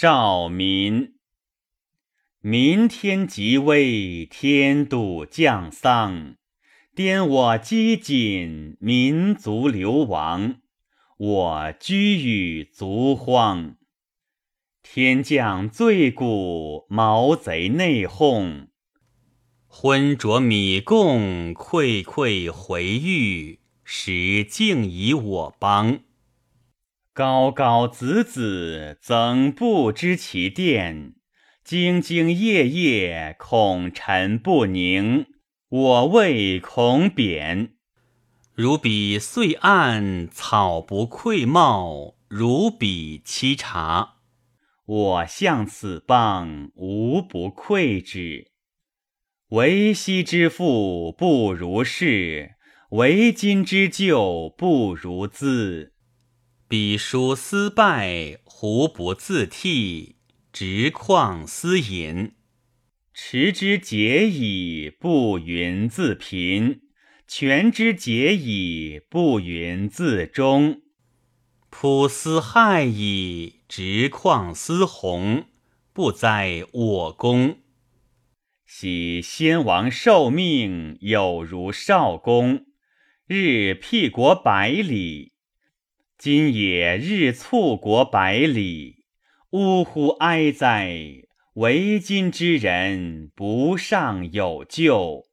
少民。民天即危，天妒降丧，颠我饥馑，民族流亡。我居于族荒。天降罪谷，毛贼内讧。昏浊米贡，溃溃回狱，时竟以我邦。高高子子，怎不知其殿？兢兢业业，恐臣不宁。我谓恐贬。如彼岁暗，草不愧茂；如彼沏茶，我向此邦，无不愧之。为昔之父不如是，为今之旧不如兹。彼书思败，胡不自替？直旷思隐，持之节矣，不云自贫；全之节矣，不云自忠。朴思害矣，直旷思弘，不哉我功！昔先王受命，有如少公，日辟国百里。今也日促国百里，呜呼哀哉！为今之人不尚有救。